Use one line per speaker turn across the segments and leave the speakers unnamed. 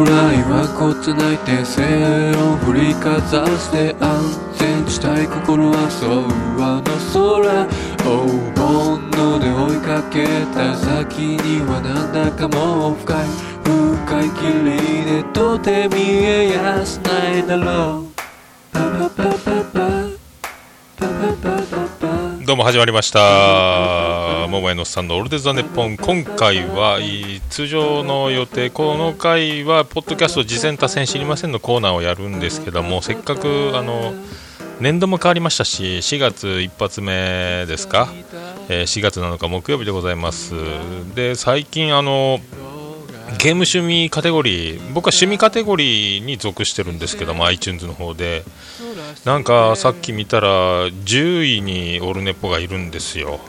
将来はこつないて背を振りかざして安全地帯心はそうあの空黄金ので追いかけた先にはなんだかもう深い。深い霧でとて見えやすないだろう。パパパパパ。
どうも始まりました。桃屋のさんのオールデザネッポン。今回は通常の予定この回はポッドキャスト次戦多戦知りませんのコーナーをやるんですけどもせっかくあの年度も変わりましたし4月一発目ですか、えー4月7日木曜日でございます。で最近あのゲーム趣味カテゴリー僕は趣味カテゴリーに属してるんですけども iTunes の方で。なんかさっき見たら10位にオルネポがいるんですよ。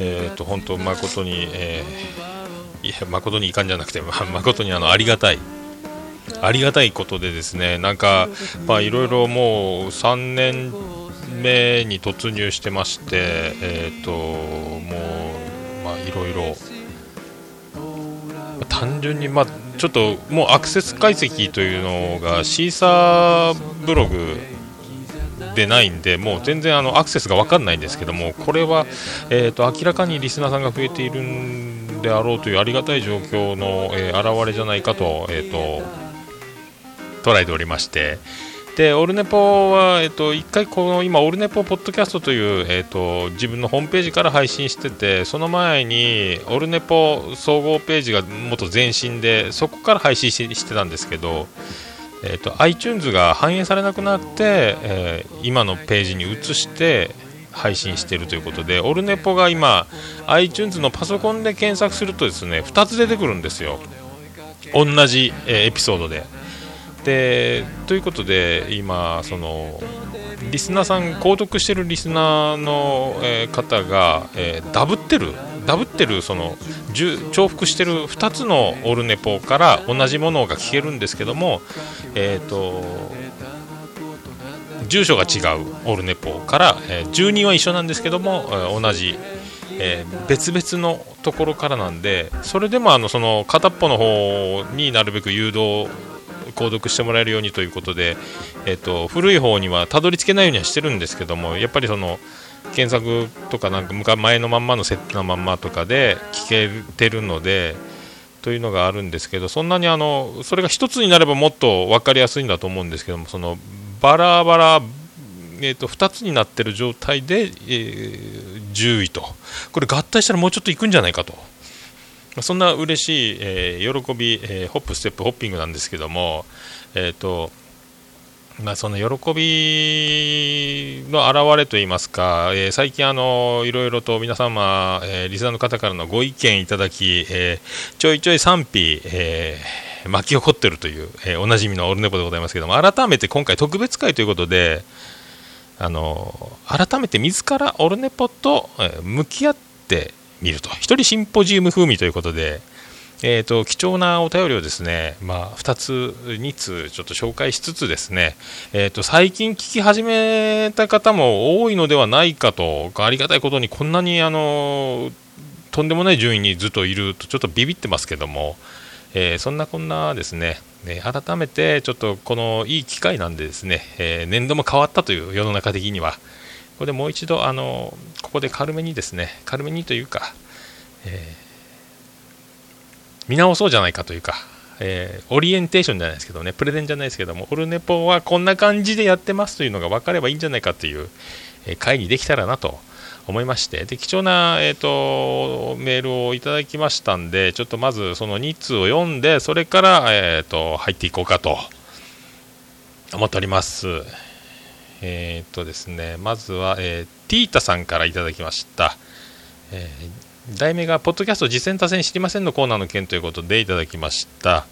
えっ、と本当誠に、えーいや誠にいかんじゃなくて誠にあのありがたいありがたいことでですねなんかいろいろもう3年目に突入してましてえっ、ともういろいろ単純に、まあ、ちょっともうアクセス解析というのがシーサーブログでないんで、もう全然あのアクセスが分かんないんですけども、これは、えー、と明らかにリスナーさんが増えているんであろうというありがたい状況の、えー表れじゃないかと,、えー、と捉えておりまして。でオルネポは、えっと、一回この今、オルネポポッドキャストという、えっと、自分のホームページから配信してて、その前にオルネポ総合ページがもっと前身で、そこから配信してたんですけど、えっと、iTunes が反映されなくなって、えー今のページに移して配信しているということで、オルネポが今、iTunes のパソコンで検索するとですね2つ出てくるんですよ、同じ、えーエピソードで。でということで今そのリスナーさん購読してるリスナーの、えー方が、えダブってるダブってるその重複してる2つのオルネポから同じものが聞けるんですけどもえっ、と住所が違うオルネポから、えー住人は一緒なんですけども、えー同じ、えー別々のところからなんでそれでもあのその片っぽの方になるべく誘導購読してもらえるようにということで、えっと古い方にはたどり着けないようにはしてるんですけどもやっぱりその検索とかなんか前のまんまの設定のまんまとかで聞けてるのでというのがあるんですけどそんなにあのそれが一つになればもっと分かりやすいんだと思うんですけどもそのバラバラえー、と2つになってる状態で、えー10位と。これ合体したらもうちょっといくんじゃないかと。そんな嬉しい、えー喜び、えーホップ、ステップ、ホッピングなんですけども、えーとまあ、その喜びの表れといいますか、えー最近あの、いろいろと皆様、えーリスナーの方からのご意見いただき、えーちょいちょい賛否、えー巻き起こっているという、えーおなじみのオルネポでございますけども、改めて今回特別会ということで、あの改めて自らオルネポと向き合ってみると。一人シンポジウム風味ということで、えー、と貴重なお便りをですね、まあ、2つ2通ちょっと紹介しつつですね、えー、と最近聞き始めた方も多いのではないかとありがたいことにこんなにあのとんでもない順位にずっといるとちょっとビビってますけども、えーそんなこんなですね、ね改めてちょっとこのいい機会なんでですね、えー年度も変わったという世の中的には、ここでもう一度あのここで軽めにですね、軽めにというか、えー見直そうじゃないかというか、えーオリエンテーションじゃないですけどね、プレゼンじゃないですけども、オルネポはこんな感じでやってますというのが分かればいいんじゃないかという、えー会にできたらなと思いまして、で貴重な、えー、とメールをいただきましたんで、ちょっとまずその2通を読んで、それから、えー、と入っていこうかと思っております。えー、とですね、まずは、えーティータさんからいただきました。えー題名が、ポッドキャスト実践多戦知りませんのコーナーの件ということでいただきました。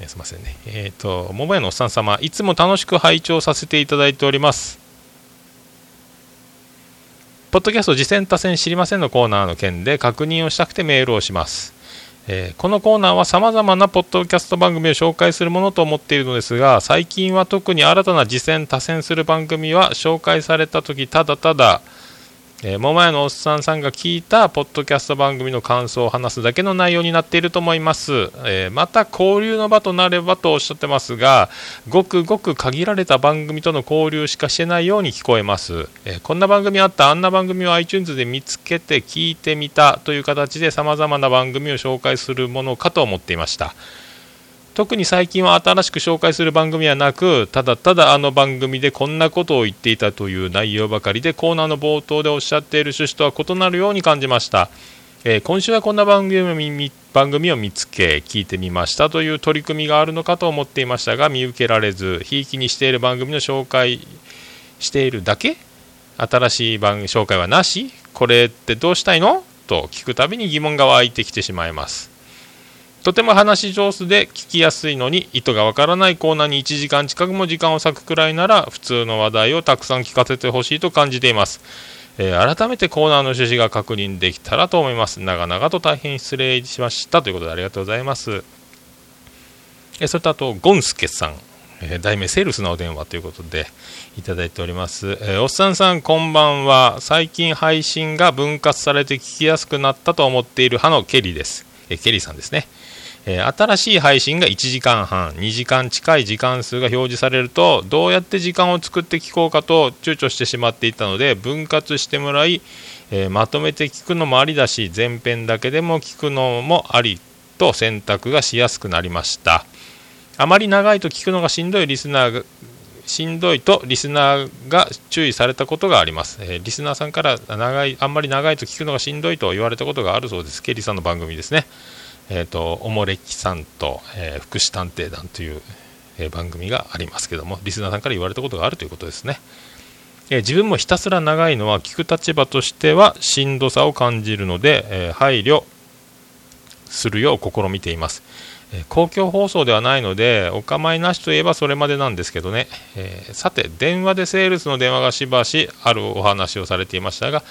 えーすみませんね。えっ、と、桃屋のおっさん様、いつも楽しく拝聴させていただいております。ポッドキャスト実践多戦知りませんのコーナーの件で確認をしたくてメールをします。えーこのコーナーはさまざまなポッドキャスト番組を紹介するものと思っているのですが最近は特に新たな次戦多戦する番組は紹介された時ただただえー、桃屋のおっさんさんが聞いたポッドキャスト番組の感想を話すだけの内容になっていると思います、えー、また交流の場となればとおっしゃってますがごくごく限られた番組との交流しかしてないように聞こえます、えー、こんな番組あったあんな番組を iTunes で見つけて聞いてみたという形で様々な番組を紹介するものかと思っていました。特に最近は新しく紹介する番組はなくただただあの番組でこんなことを言っていたという内容ばかりでコーナーの冒頭でおっしゃっている趣旨とは異なるように感じました、えー、今週はこんな番組を番組を見つけ聞いてみましたという取り組みがあるのかと思っていましたが見受けられずひいきにしている番組の紹介しているだけ新しい番紹介はなしこれってどうしたいの？と聞くたびに疑問が湧いてきてしまいます。とても話し上手で聞きやすいのに意図がわからないコーナーに1時間近くも時間を割くくらいなら普通の話題をたくさん聞かせてほしいと感じてい。ます、えー、改めてコーナーの趣旨が確認できたらと思います。長々と大変失礼しましたということでありがとうございます、えー、それとあとゴンスケさん。えー、題名セールスのお電話ということでいただいております、えー、おっさんさんこんばんは。最近配信が分割されて聞きやすくなったと思っている派のケリーです、え、ケリーさんですね。えー、新しい配信が1時間半2時間近い時間数が表示されるとどうやって時間を作って聞こうかと躊躇してしまっていたので分割してもらい、えー、まとめて聞くのもありだし前編だけでも聞くのもありと選択がしやすくなりました。あまり長いと聞くのがしんどいリスナーがしんどいとリスナーが注意されたことがあります、えー、リスナーさんから長いあんまり長いと聞くのがしんどいと言われたことがあるそうです。ケリーさんの番組ですね。えーと、おもれきさんと、えー、福祉探偵団という、えー、番組がありますけどもリスナーさんから言われたことがあるということですね、えー、自分もひたすら長いのは聞く立場としてはしんどさを感じるので、え配慮するよう試みています、え公共放送ではないのでお構いなしといえばそれまでなんですけどね、えさて電話でセールスの電話がしばしあるお話をされていましたが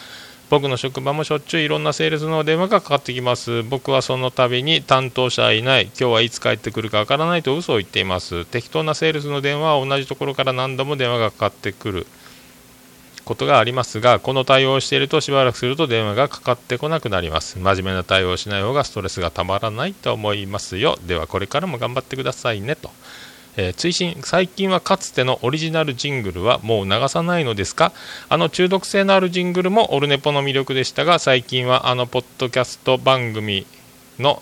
僕の職場もしょっちゅういろんなセールスの電話がかかってきます。僕はその度に担当者はいない。今日はいつ帰ってくるかわからないと嘘を言っています。適当なセールスの電話は同じところから何度も電話がかかってくる。ことがありますがこの対応をしているとしばらくすると電話がかかってこなくなります。真面目な対応をしない方がストレスがたまらないと思いますよ。ではこれからも頑張ってくださいねと。えー、追伸最近はかつてのオリジナルジングルはもう流さないのですか？あの中毒性のあるジングルもオルネポの魅力でしたが最近はあのポッドキャスト番組の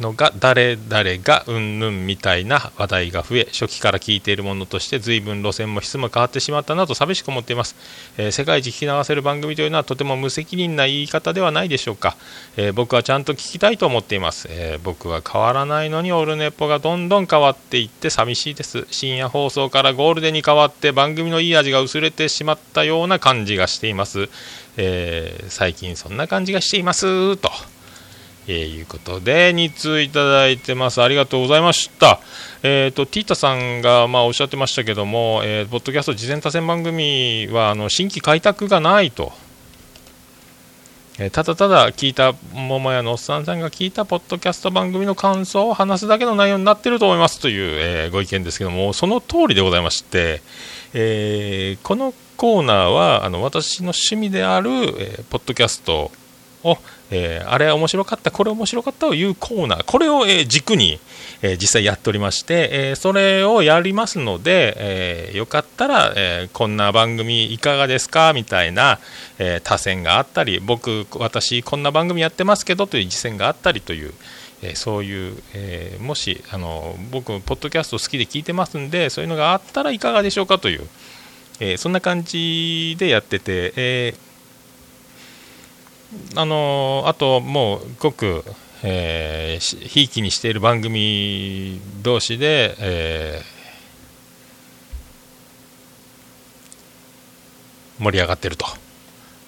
のが誰々がうんぬんみたいな話題が増え初期から聞いているものとして随分路線も質も変わってしまったなと寂しく思っています、えー、世界一聞き流せる番組というのはとても無責任な言い方ではないでしょうか、えー、僕はちゃんと聞きたいと思っています、えー、僕は変わらないのにオルネポがどんどん変わっていって寂しいです。深夜放送からゴールデンに変わって番組のいい味が薄れてしまったような感じがしています、え最近そんな感じがしています。と。えー、いうことで、2通いただいてます。ありがとうございました。えっ、ー、と、ティータさんが、まあ、おっしゃってましたけども、えー、ポッドキャスト事前多選番組は、あの、新規開拓がないと。えー、ただただ聞いた、桃屋のおっさんさんが聞いたポッドキャスト番組の感想を話すだけの内容になってると思いますという、えー、ご意見ですけども、その通りでございまして、えー、このコーナーは、あの、私の趣味である、えー、ポッドキャストを、えー、あれ面白かった、これ面白かったを言うコーナー、これを、えー、軸に、えー、実際やっておりまして、えそれをやりますので、えよかったら、えこんな番組いかがですかみたいな、え多選があったり、僕、私、こんな番組やってますけどという実践があったりという。えそういう、えもしあの僕、ポッドキャスト好きで聞いてますんでそういうのがあったらいかがでしょうかという、えそんな感じでやってて、えーあのあともうごくえ、ひいきにしている番組同士で、えー、盛り上がってると。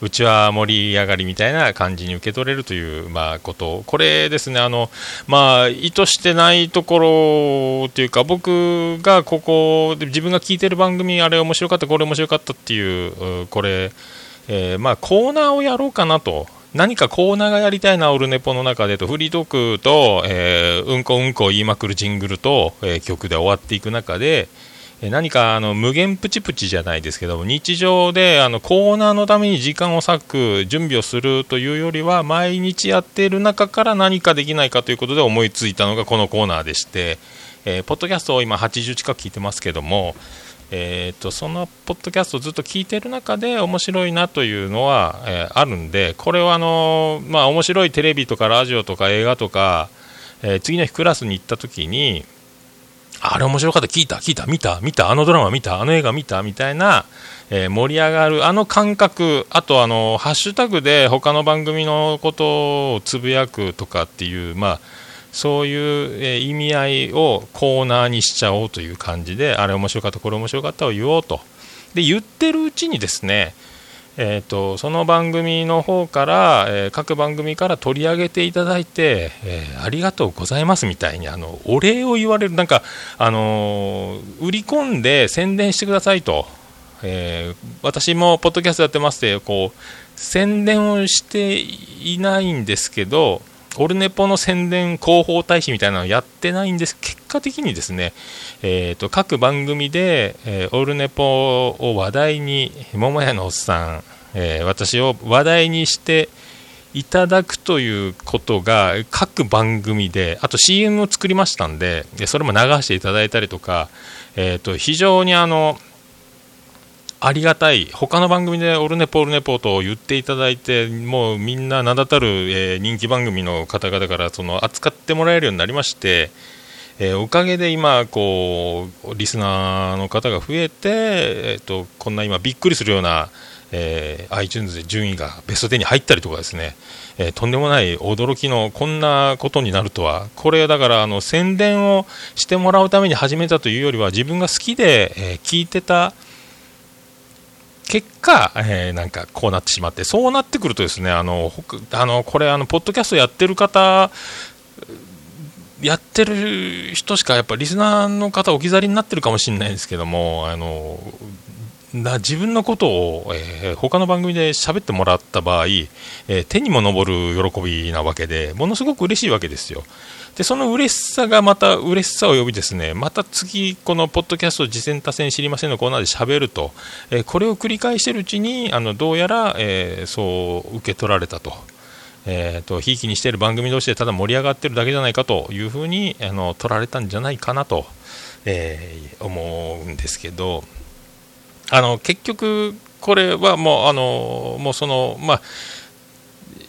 うちは盛り上がりみたいな感じに受け取れるという、まあ、ことこれですねあの、まあ、意図してないところというか僕がここで自分が聞いてる番組あれ面白かったこれ面白かったっていうこれえー、まあ、コーナーをやろうかなと。何かコーナーがやりたいな、オルネポの中でと、フリートークと、えー、うんこうんこ言いまくるジングルと、えー、曲で終わっていく中で、何かあの無限プチプチじゃないですけども日常であのコーナーのために時間を割く準備をするというよりは毎日やっている中から何かできないかということで思いついたのがこのコーナーでして、えー、ポッドキャストを今80近く聞いてますけども、えーと、そのポッドキャストをずっと聞いてる中で面白いなというのは、えー、あるんでこれはあの、まあ、面白いテレビとかラジオとか映画とか、えー、次の日クラスに行った時にあれ面白かった、聞いた、聞いた、見た、見た、あのドラマ見た、あの映画見たみたいな、え、盛り上がる、あの感覚、あとあの、ハッシュタグで他の番組のことをつぶやくとかっていう、まあ、そういう、意味合いをコーナーにしちゃおうという感じで、あれ面白かった、これ面白かったを言おうと。で、言ってるうちにですね、えーと、その番組の方から、えー、各番組から取り上げていただいて、えー、ありがとうございますみたいにあのお礼を言われる、なんか、あのー、売り込んで宣伝してくださいと、え私もポッドキャストやってますってこう宣伝をしていないんですけど、オルネポの宣伝広報大使みたいなのやってないんです。結果的にですね、えーと、各番組で、えー、オルネポを話題に桃屋のおっさん、えー、私を話題にしていただくということが各番組であと CM を作りましたんでそれも流していただいたりとか、えーと非常にあのありがたい、他の番組でオルネポ、オルネポと言っていただいて、もうみんな名だたる、えー、人気番組の方々からその扱ってもらえるようになりまして、えー、おかげで今こう、リスナーの方が増えて、えーと、こんな今、びっくりするような、えー、iTunes で順位がベスト10に入ったりとかですね、えー、とんでもない驚きのこんなことになるとは、これだからあの宣伝をしてもらうために始めたというよりは、自分が好きで、えー、聞いてた。結果、えー、なんかこうなってしまって、そうなってくるとですね、あの、あのこれ、あの、ポッドキャストやってる方、やってる人しか、やっぱリスナーの方置き去りになってるかもしれないですけども、あの、な自分のことを、えー、他の番組で喋ってもらった場合、えー、手にも昇る喜びなわけで、ものすごく嬉しいわけですよ。でその嬉しさがまた嬉しさを呼びですねまた次このポッドキャスト「次戦多戦知りません」のコーナーで喋ると、えー、これを繰り返してるうちにあのどうやら、え、そう受け取られたと。えーと、ひいきにしている番組同士でただ盛り上がってるだけじゃないかというふうにあの取られたんじゃないかなと、え、思うんですけどあの結局、これはもうあのもうその、まあ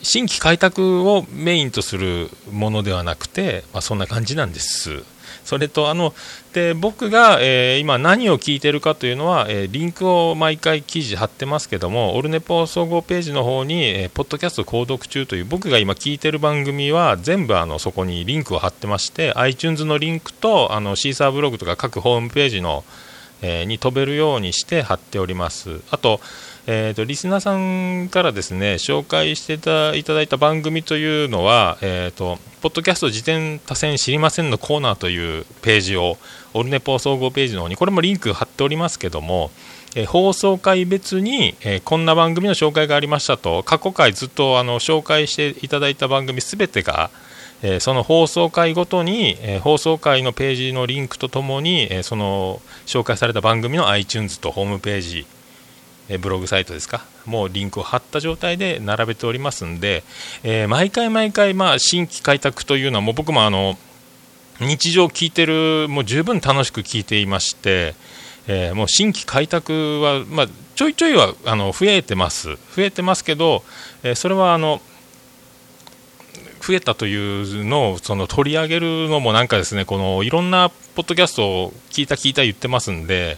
新規開拓をメインとするものではなくて、まあ、そんな感じなんです。それとあので僕が、えー、今何を聞いてるかというのは、えー、リンクを毎回記事貼ってますけどもオルネポ総合ページの方に、えー、ポッドキャスト購読中という僕が今聞いてる番組は全部あのそこにリンクを貼ってまして iTunes のリンクとあのシーサーブログとか各ホームページの、えに飛べるようにして貼っております。あとえーと、リスナーさんからですね紹介していただいた番組というのは、えーと、ポッドキャスト辞典多選知りませんのコーナーというページをオルネポ総合ページの方にこれもリンク貼っておりますけども、え、放送回別に、えー、こんな番組の紹介がありましたと過去回ずっとあの紹介していただいた番組すべてがえその放送回ごとに、え放送回のページのリンクとともに、えその紹介された番組の iTunes とホームページえブログサイトですか、もうリンクを貼った状態で並べておりますんで、え、毎回毎回、まあ、新規開拓というのは、もう僕もあの日常聞いてる、もう十分楽しく聞いていまして、えー、もう新規開拓は、まあ、ちょいちょいはあの増えてます、増えてますけど、えー、それはあの増えたというのをその取り上げるのもなんかですね、このいろんなポッドキャストを聞いた聞いた言ってますんで、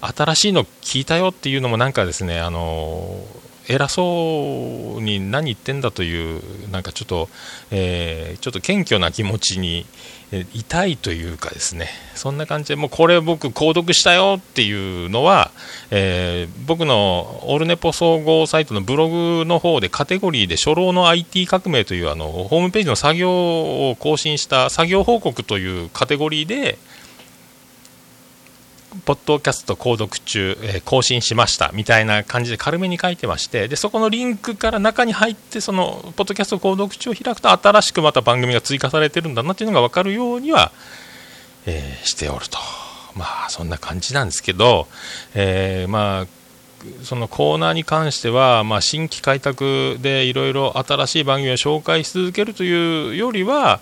新しいの聞いたよっていうのもなんかですねあの偉そうに何言ってんだというなんかちょっと、えー、ちょっと謙虚な気持ちに痛いというかですねそんな感じでもうこれ僕購読したよっていうのは、えー、僕のオルネポ総合サイトのブログの方でカテゴリーで初老の IT 革命というあのホームページの作業を更新した作業報告というカテゴリーでポッドキャスト購読中、えー、更新しましたみたいな感じで軽めに書いてましてでそこのリンクから中に入ってそのポッドキャスト購読中を開くと新しくまた番組が追加されてるんだなっていうのが分かるようには、えー、しておると。まあそんな感じなんですけど、えー、まあそのコーナーに関しては、まあ、新規開拓でいろいろ新しい番組を紹介し続けるというよりは、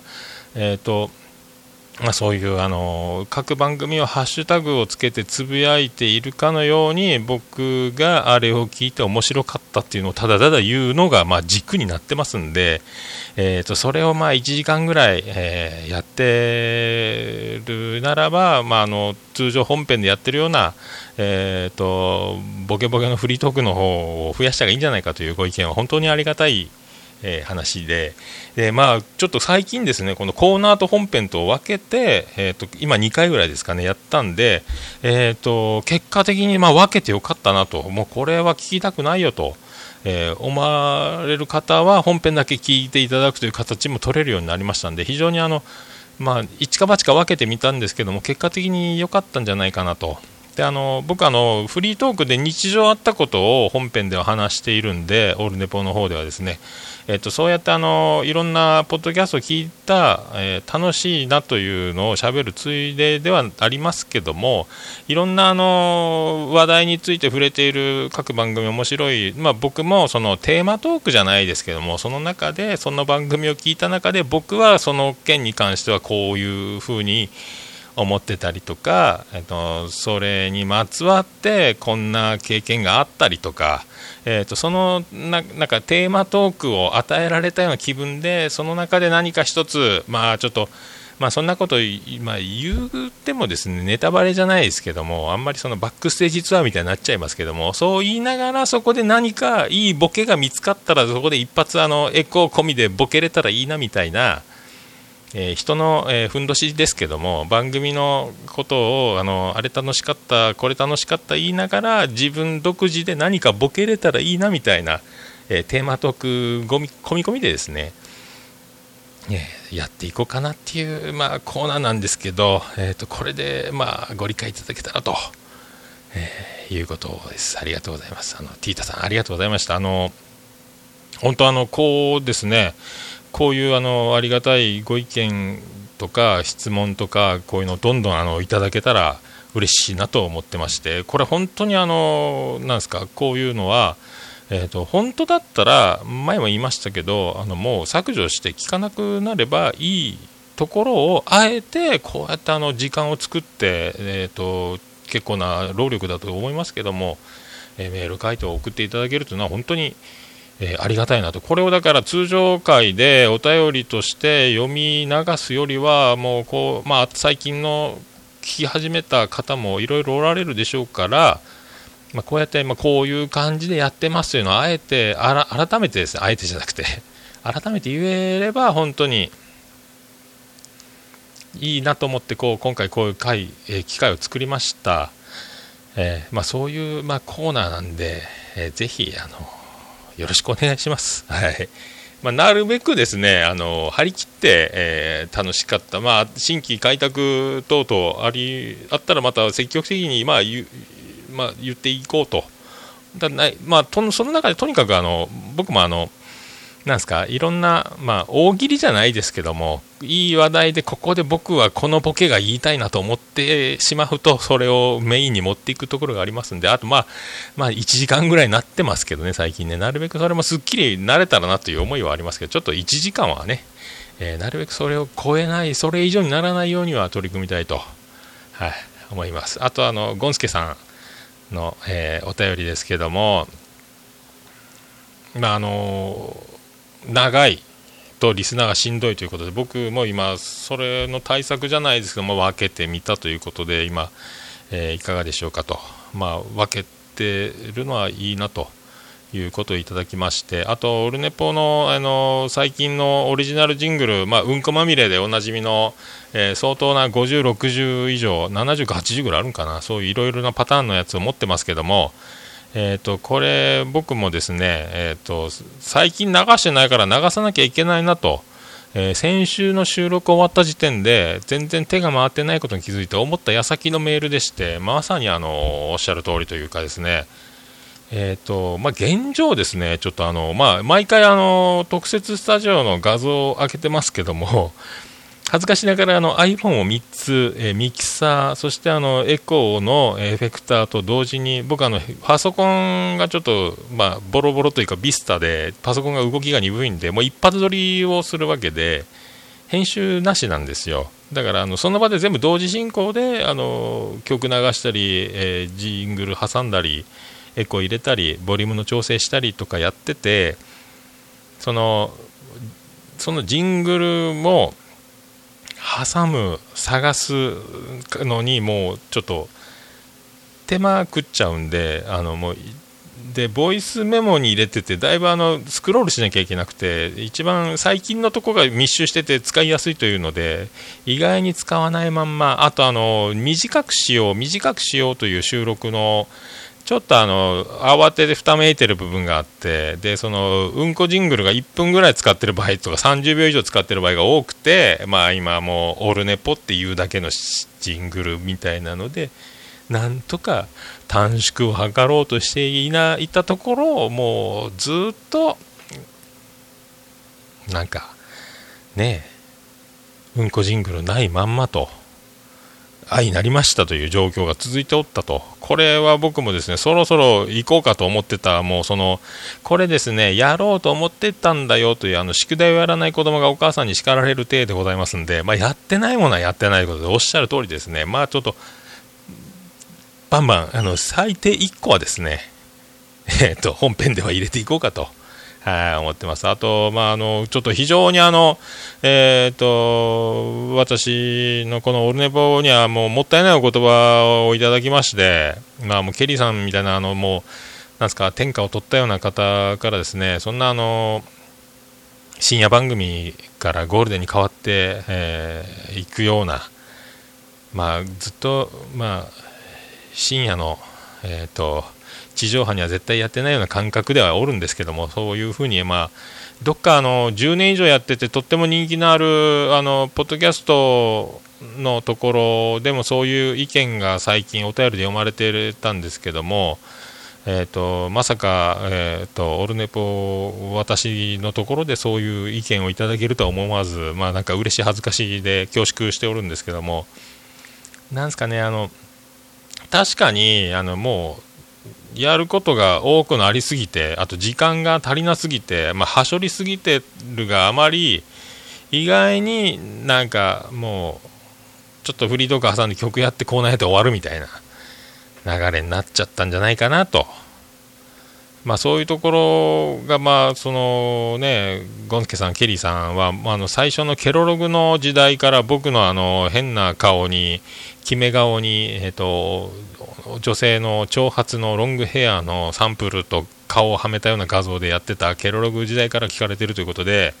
えーと、そういうあの各番組をハッシュタグをつけてつぶやいているかのように僕があれを聞いて面白かったっていうのをただただ言うのがまあ軸になってますんで、えー、とそれをまあ1時間ぐらい、え、やってるならば、まあ、あの通常本編でやってるような、えー、とボケボケのフリートークの方を増やした方がいいんじゃないかというご意見は本当にありがたいえー、話でで、まあ、ちょっと最近ですねこのコーナーと本編と分けて、えーと、今2回ぐらいですかねやったんで、えーと、結果的にまあ分けてよかったなともうこれは聞きたくないよと。えー、思われる方は本編だけ聞いていただくという形も取れるようになりましたんで非常にあの、まあ、一か八か分けてみたんですけども結果的に良かったんじゃないかなとであの僕あの、フリートークで日常あったことを本編では話しているんで、オールネポの方ではですね、えっと、そうやってあのいろんなポッドキャストを聞いた、えー、楽しいなというのをしゃべるついでではありますけどもいろんなあの話題について触れている各番組面白い、まあ、僕もそのテーマトークじゃないですけどもその中でその番組を聞いた中で僕はその件に関してはこういうふうに思ってたりとか、えっと、それにまつわってこんな経験があったりとか、えっと、そのななんかテーマトークを与えられたような気分でその中で何か一つまあちょっとまあ、そんなこと今言ってもですねネタバレじゃないですけどもあんまりそのバックステージツアーみたいになっちゃいますけどもそう言いながらそこで何かいいボケが見つかったらそこで一発あのエコー込みでボケれたらいいなみたいなえー、人の、えー、ふんどしですけども番組のことをあのあれ楽しかったこれ楽しかった言いながら自分独自で何かボケれたらいいなみたいな、えー、テーマトークごみ込み込みでですね、えやっていこうかなっていう、まあ、コーナーなんですけど、えーと、これで、まあ、ご理解いただけたらと、えいうことです。ありがとうございます。あのティータさんありがとうございました。あの本当あのこうですねこういうあのありがたいご意見とか質問とかこういうのをどんどんあのいただけたら嬉しいなと思ってましてこれ本当にあのなんですかこういうのはえーと、本当だったら前も言いましたけどあのもう削除して聞かなくなればいいところをあえてこうやってあの時間を作って、えーと、結構な労力だと思いますけども、え、メール回答を送っていただけるというのは本当にえー、ありがたいなと、これをだから通常回でお便りとして読み流すよりは、もうこう、まあ、最近の聞き始めた方もいろいろおられるでしょうから、まあ、こうやって、まあ、こういう感じでやってますというのをあえて改めてですね、あえてじゃなくて 改めて言えれば本当にいいなと思ってこう今回こういう回、えー、機会を作りました、えー、まあ、そういう、まあ、コーナーなんで、えー、ぜひあのよろしくお願いします。はいまあ、なるべくですねあの張り切って、えー、楽しかった、まあ、新規開拓等々ありあったらまた積極的に、まあ言まあ、言っていこうと。だないまあ、とその中でとにかくあの僕もあのなんすか？いろんな、まあ、大喜利じゃないですけどもいい話題でここで僕はこのボケが言いたいなと思ってしまうとそれをメインに持っていくところがありますんであと、まあ、まあ1時間ぐらいになってますけどね最近ね。なるべくそれもすっきり慣れたらなという思いはありますけどちょっと1時間はね、えー、なるべくそれを超えないそれ以上にならないようには取り組みたいと、はい、思います。あとあのゴンスケさんの、えー、お便りですけどもまああのー長いとリスナーがしんどいということで僕も今それの対策じゃないですけども分けてみたということで今、えー、いかがでしょうかと、まあ、分けてるのはいいなということをいただきましてあとオルネポのあの最近のオリジナルジングル、まあ、うんこまみれでおなじみの、えー、相当な50、60以上70か80ぐらいあるんかな。そういういろいろなパターンのやつを持ってますけどもえーと、これ、僕もですね、えーと、最近流してないから流さなきゃいけないなと、えー、先週の収録終わった時点で全然手が回ってないことに気づいて思った矢先のメールでしてまさにあのおっしゃる通りというかですね、えーとまあ、現状ですね、ちょっとあの、まあ、毎回あの特設スタジオの画像を開けてますけども、恥ずかしながらあの iPhone を3つ、え、ミキサーそしてあのエコーのエフェクターと同時に僕あのパソコンがちょっと、まあ、ボロボロというかビスタでパソコンが動きが鈍いんでもう一発撮りをするわけで編集なしなんですよ。だからあのその場で全部同時進行であの曲流したり、えー、ジングル挟んだりエコー入れたりボリュームの調整したりとかやっててそのそのジングルも挟む探すのにもうちょっと手間食っちゃうんであのもうでボイスメモに入れててだいぶあのスクロールしなきゃいけなくて一番最近のとこが密集してて使いやすいというので意外に使わないまんまあとあの短くしよう短くしようという収録のちょっとあの慌ててふためいてる部分があってでそのうんこジングルが1分ぐらい使ってる場合とか30秒以上使ってる場合が多くてまあ今もうオルネポっていうだけのジングルみたいなのでなんとか短縮を図ろうとしていないたところもうずっとなんかねえうんこジングルないまんまと。愛になりましたという状況が続いておったと、これは僕もですねそろそろ行こうかと思ってた、もうそのこれですねやろうと思ってたんだよというあの宿題をやらない子供がお母さんに叱られる体でございますんで、まあ、やってないものはやってないことでおっしゃる通りですね、まあちょっとバンバンあの最低1個はですね、えー、と本編では入れていこうかと。はい、思ってます。あと、まあ、あの、ちょっと非常にあの、えっ、ー、と、私のこのオルネポにはもうもったいないお言葉をいただきまして、まあ、もうケリーさんみたいな、あの、もう、なんですか、天下を取ったような方からですね、そんなあの、深夜番組からゴールデンに変わって、えー、行くような、まあ、ずっと、まあ、深夜の、えっ、ー、と、地上波には絶対やってないような感覚ではおるんですけどもそういうふうに、まあ、どっかあの10年以上やっててとっても人気のあるあのポッドキャストのところでもそういう意見が最近お便りで読まれてたんですけども、えーと、まさか、えーと、オルネポ私のところでそういう意見をいただけるとは思わず、まあ、なんか嬉しい恥ずかしいで恐縮しておるんですけどもなんですかねあの確かにあのもうやることが多くなりすぎて、あと時間が足りなすぎて、まあ、はしょりすぎてるがあまり、意外になんかもう、ちょっとフリートーク挟んで曲やってコーナーやって終わるみたいな流れになっちゃったんじゃないかなと。まあ、そういうところが、まあそのね、ゴンスケさん、ケリーさんは、ま、あの最初のケロログの時代から僕のあの変な顔に、決め顔に、えーと女性の長髪のロングヘアのサンプルと顔をはめたような画像でやってたケロログ時代から聞かれてるということで、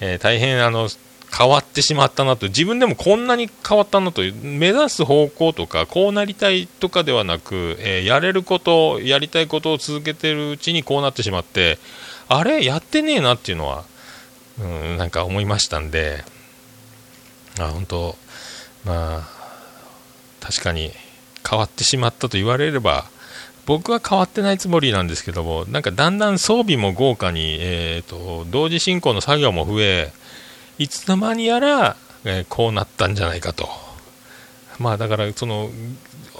えー、大変あの変わってしまったなと。自分でもこんなに変わったなと目指す方向とかこうなりたいとかではなく、えー、やれることやりたいことを続けてるうちにこうなってしまってあれやってねえなっていうのは、うん、なんか思いましたんで。あ本当まあ確かに変わってしまったと言われれば僕は変わってないつもりなんですけどもなんかだんだん装備も豪華に、えーと、同時進行の作業も増えいつの間にやら、えー、こうなったんじゃないかと。まあだからその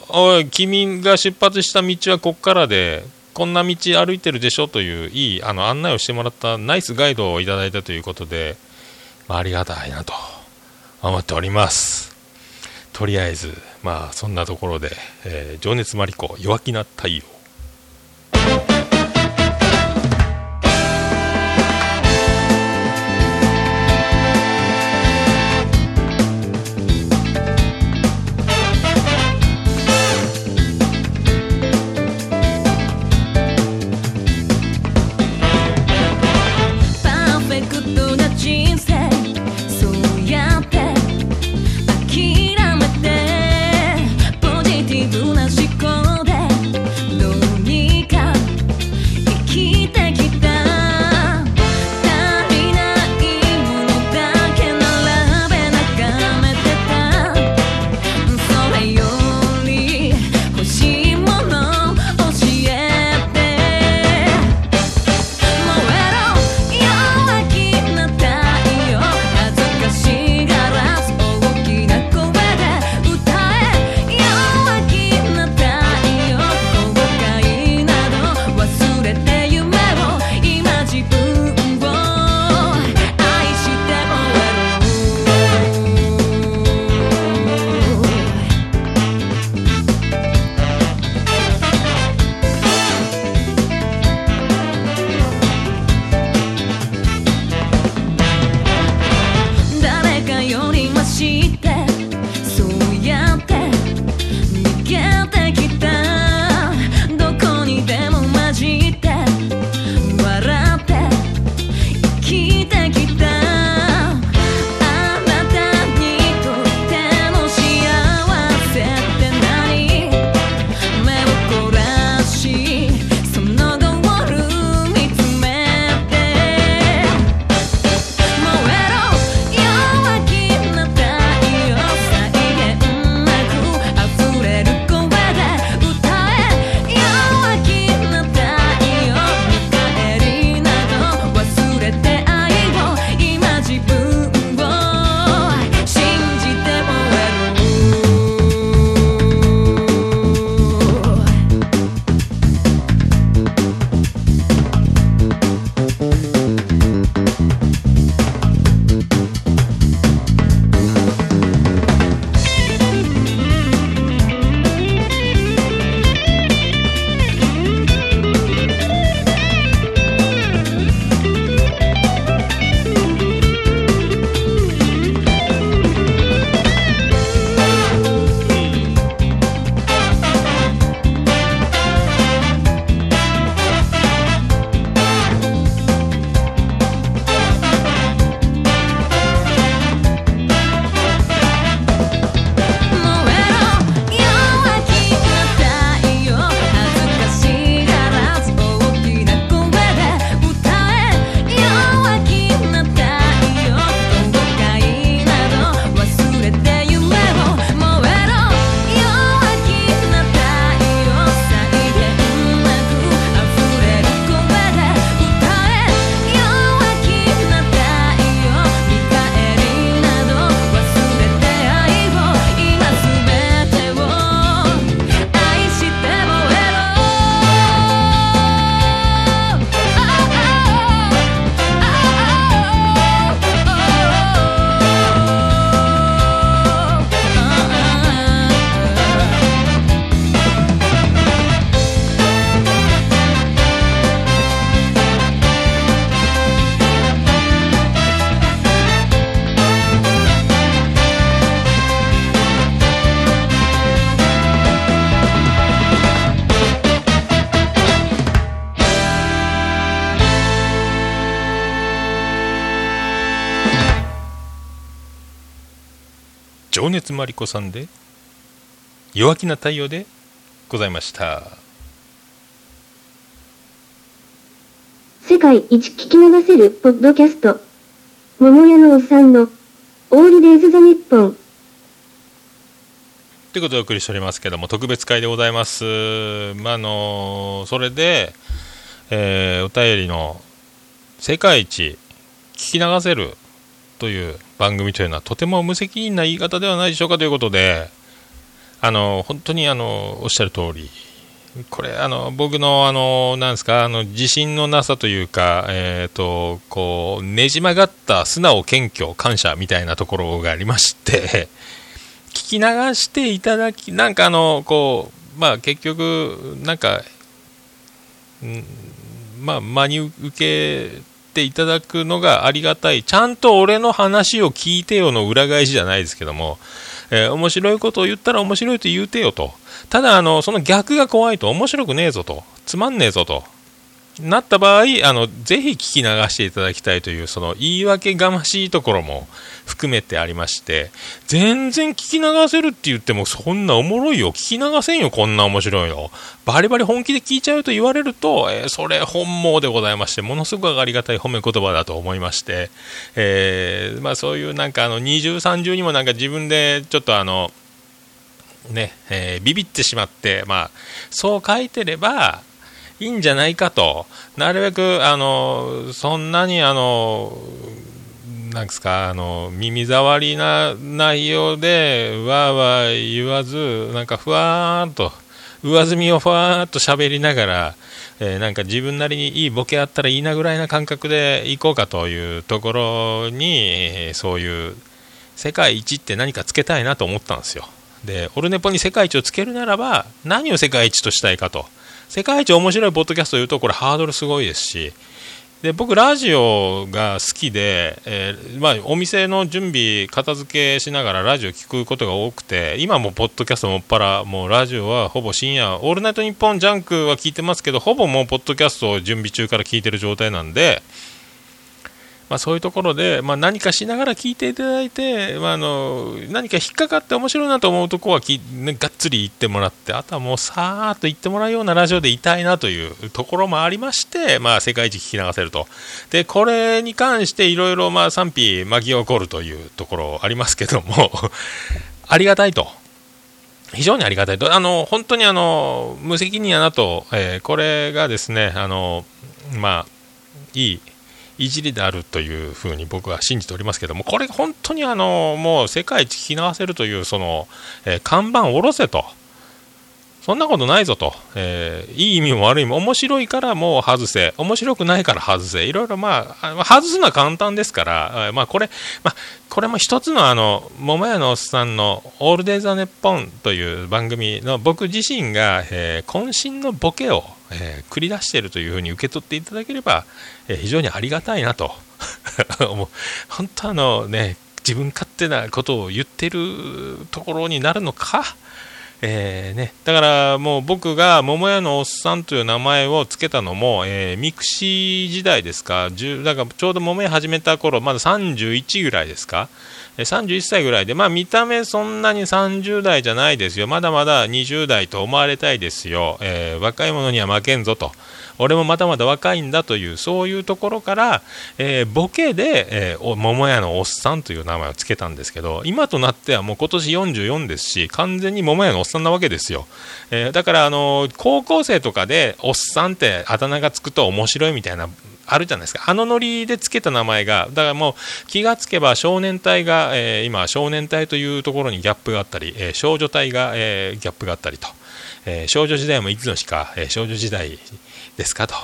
おい君が出発した道はこっからでこんな道歩いてるでしょといういいあの案内をしてもらったナイスガイドをいただいたということで、まあ、ありがたいなと思っております。とりあえずまあそんなところで、えー、情熱マリコ弱気な太陽。情熱マリコさんで弱気な太陽でございました。
世界一聞き流せるポッドキャスト桃屋のおっさんのオールデイズ・ザ・ニッポン。
ということでお送りしておりますけども特別会でございます。まああのそれで、えーお便りの世界一聞き流せるという番組というのはとても無責任な言い方ではないでしょうかということであの本当にあのおっしゃる通り。これあの僕のあのなんですかあの自信のなさというかえっ、とこうねじ曲がった素直謙虚感謝みたいなところがありまして 聞き流していただきなんかあのこうまあ結局なんかんまあ真に受けていただくのがありがたい。ちゃんと俺の話を聞いてよの裏返しじゃないですけども、えー面白いことを言ったら面白いと言うてよと。ただあのその逆が怖いと面白くねえぞと。つまんねえぞと。なった場合あのぜひ聞き流していただきたいというその言い訳がましいところも含めてありまして全然聞き流せるって言ってもそんなおもろいよ。聞き流せんよこんな面白いの。バリバリ本気で聞いちゃうと言われると、えーそれ本望でございましてものすごくありがたい褒め言葉だと思いまして、えーまあ、そういうなんかあの二重三重にもなんか自分でちょっとあのね、えービビってしまって、まあ、そう書いてればいいんじゃないかと、なるべく、あの、そんなに、あの、なんですか、あの、耳障りな内容で、わーわー言わず、なんかふわーっと、上積みをふわーっと喋りながら、えーなんか自分なりにいいボケあったらいいなぐらいな感覚でいこうかというところに、えーそういう世界一って何かつけたいなと思ったんですよ。で、オルネポに世界一をつけるならば、何を世界一としたいかと。世界一面白いポッドキャストを言うと、これハードルすごいですし、で僕、ラジオが好きで、えーまあ、お店の準備、片付けしながらラジオ聞くことが多くて、今もポッドキャストもっぱら、もうラジオはほぼ深夜、オールナイトニッポンジャンクは聞いてますけど、ほぼもうポッドキャストを準備中から聞いてる状態なんで、まあ、そういうところで、まあ、何かしながら聞いていただいて、まあ、あの何か引っかかって面白いなと思うとこはき、ね、がっつり言ってもらってあとはもうさーっと言ってもらうようなラジオでいたいなというところもありまして、まあ、世界一聞き流せるとでこれに関していろいろ賛否巻き起こるというところありますけども ありがたいと。非常にありがたいと、あの本当にあの無責任やなと、えーこれがですね、あのまあ、いいいじりであるというふうに僕は信じておりますけども、これ本当にあのもう世界一聞き流せるというその、え看板を下ろせと。そんなことないぞと、えーいい意味も悪い意味も面白いからもう外せ。面白くないから外せ。いろいろまあ外すのは簡単ですから、まあ、これ、まあ、これも一つのあの桃屋のおっさんの「オールデイザネッポン」という番組の僕自身が、えー渾身のボケを、えー繰り出しているというふうに受け取っていただければ、えー非常にありがたいなと。思う。本当あのね自分勝手なことを言ってるところになるのかえーね、だからもう僕が桃屋のおっさんという名前を付けたのも、えーミクシー時代ですか、だからちょうど桃屋始めた頃まだ31ぐらいですか、31歳ぐらいで、まあ、見た目そんなに30代じゃないですよ、まだまだ20代と思われたいですよ、えー若い者には負けんぞと。俺もまだまだ若いんだというそういうところから、えーボケで、えー桃屋のおっさんという名前をつけたんですけど今となってはもう今年44ですし完全に桃屋のおっさんなわけですよ、えだから、あの高校生とかでおっさんってあだ名がつくと面白いみたいなあるじゃないですかあのノリでつけた名前がだからもう気がつけば少年隊が、えー今少年隊というところにギャップがあったり、えー少女隊が、えーギャップがあったりと、え少女時代もいつの日か、え少女時代ですかと。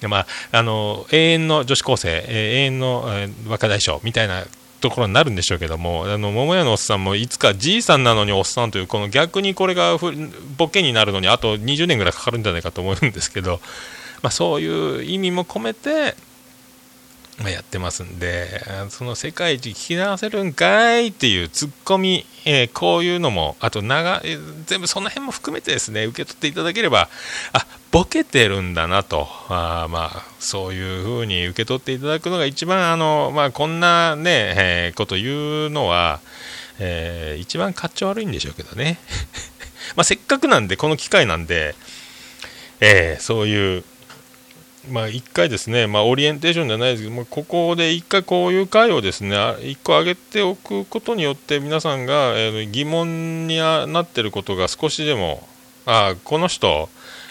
で まあ、あの永遠の女子高生、永遠の、え若大将みたいなところになるんでしょうけども、あの桃屋のおっさんもいつかじいさんなのにおっさんという、この逆にこれがふボケになるのにあと20年ぐらいかかるんじゃないかと思うんですけど、まあ、そういう意味も込めて、まあ、やってますんで、その世界一聞き流せるんかいっていうツッコミ、えーこういうのも、あと長えー全部その辺も含めてですね、受け取っていただければ、あボケてるんだなと、あまあ、そういうふうに受け取っていただくのが一番、あのまあ、こんなね、えーこと言うのは、えー、一番かっちょ悪いんでしょうけどね。まあせっかくなんでこの機会なんで、えー、そういうまあ、1回ですね、まあ、オリエンテーションじゃないですけども、ここで1回こういう回をですね1個上げておくことによって皆さんが、え、疑問になっていることが少しでもあこの人、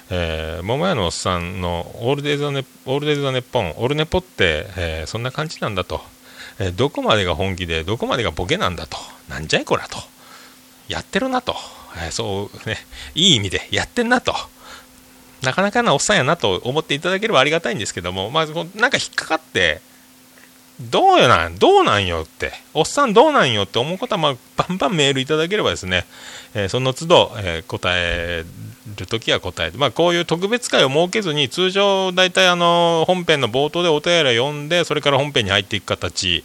えー、桃屋のおっさんのオールデイ・ザ・ネオールデイ・ザ・ネッポンオールネポって、えー、そんな感じなんだと、え、どこまでが本気でどこまでがボケなんだと。なんじゃいこらと。やってるなと、えそうねいい意味でやってんなと。なかなかなおっさんやなと思っていただければありがたいんですけども、まあ、なんか引っかかって、どうよなん、どうなんよって、おっさんどうなんよって思うことは、まあ、バンバンメールいただければですね、えー、その都度、えー、答えるときは答えて、まあ、こういう特別会を設けずに、通常、大体あの本編の冒頭でお便りを読んで、それから本編に入っていく形、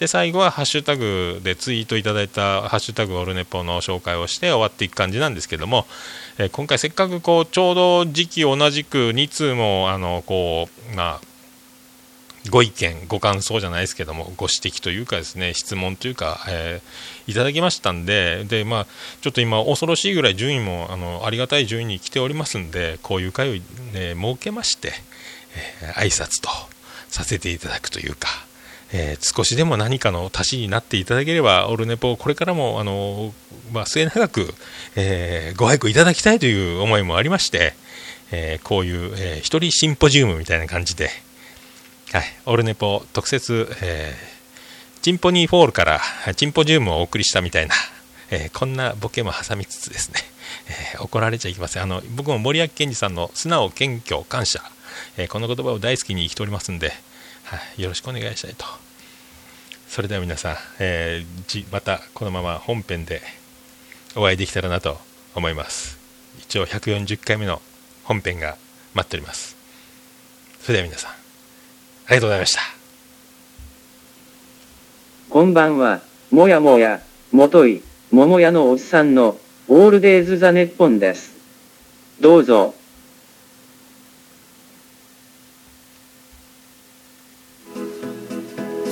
で最後はハッシュタグでツイートいただいた「ハッシュタグオルネポ」の紹介をして終わっていく感じなんですけども、え、今回せっかくこうちょうど時期同じく2通もあのこうまあご意見、ご感想じゃないですけども、ご指摘というかですね、質問というか、えー、いただきましたんで、で、まあ、ちょっと今、恐ろしいぐらい順位も、あの、ありがたい順位に来ておりますんで、こういう会を、ね、設けまして、えー、挨拶とさせていただくというか、えー、少しでも何かの足しになっていただければ、オルネポ、これからも、あのまあ、末永く、えー、ご愛顧いただきたいという思いもありまして、えー、こういう、えー、一人シンポジウムみたいな感じで、はい、オルネポ特設、えー、チンポニーフォールからチンポジウムをお送りしたみたいな、えー、こんなボケも挟みつつですね、えー、怒られちゃいけません。あの、僕も森脇健児さんの素直、謙虚、感謝、えこの言葉を大好きに生きておりますんで、よろしくお願いしたいと。それでは皆さん、えー、またこのまま本編でお会いできたらなと思います。一応140回目の本編が待っております。それでは皆さん、ありがとうございました。
こんばんは、もやもや、もとい、桃屋のおっさんの、オールデイズ・ザ・ネッポンです。どうぞ。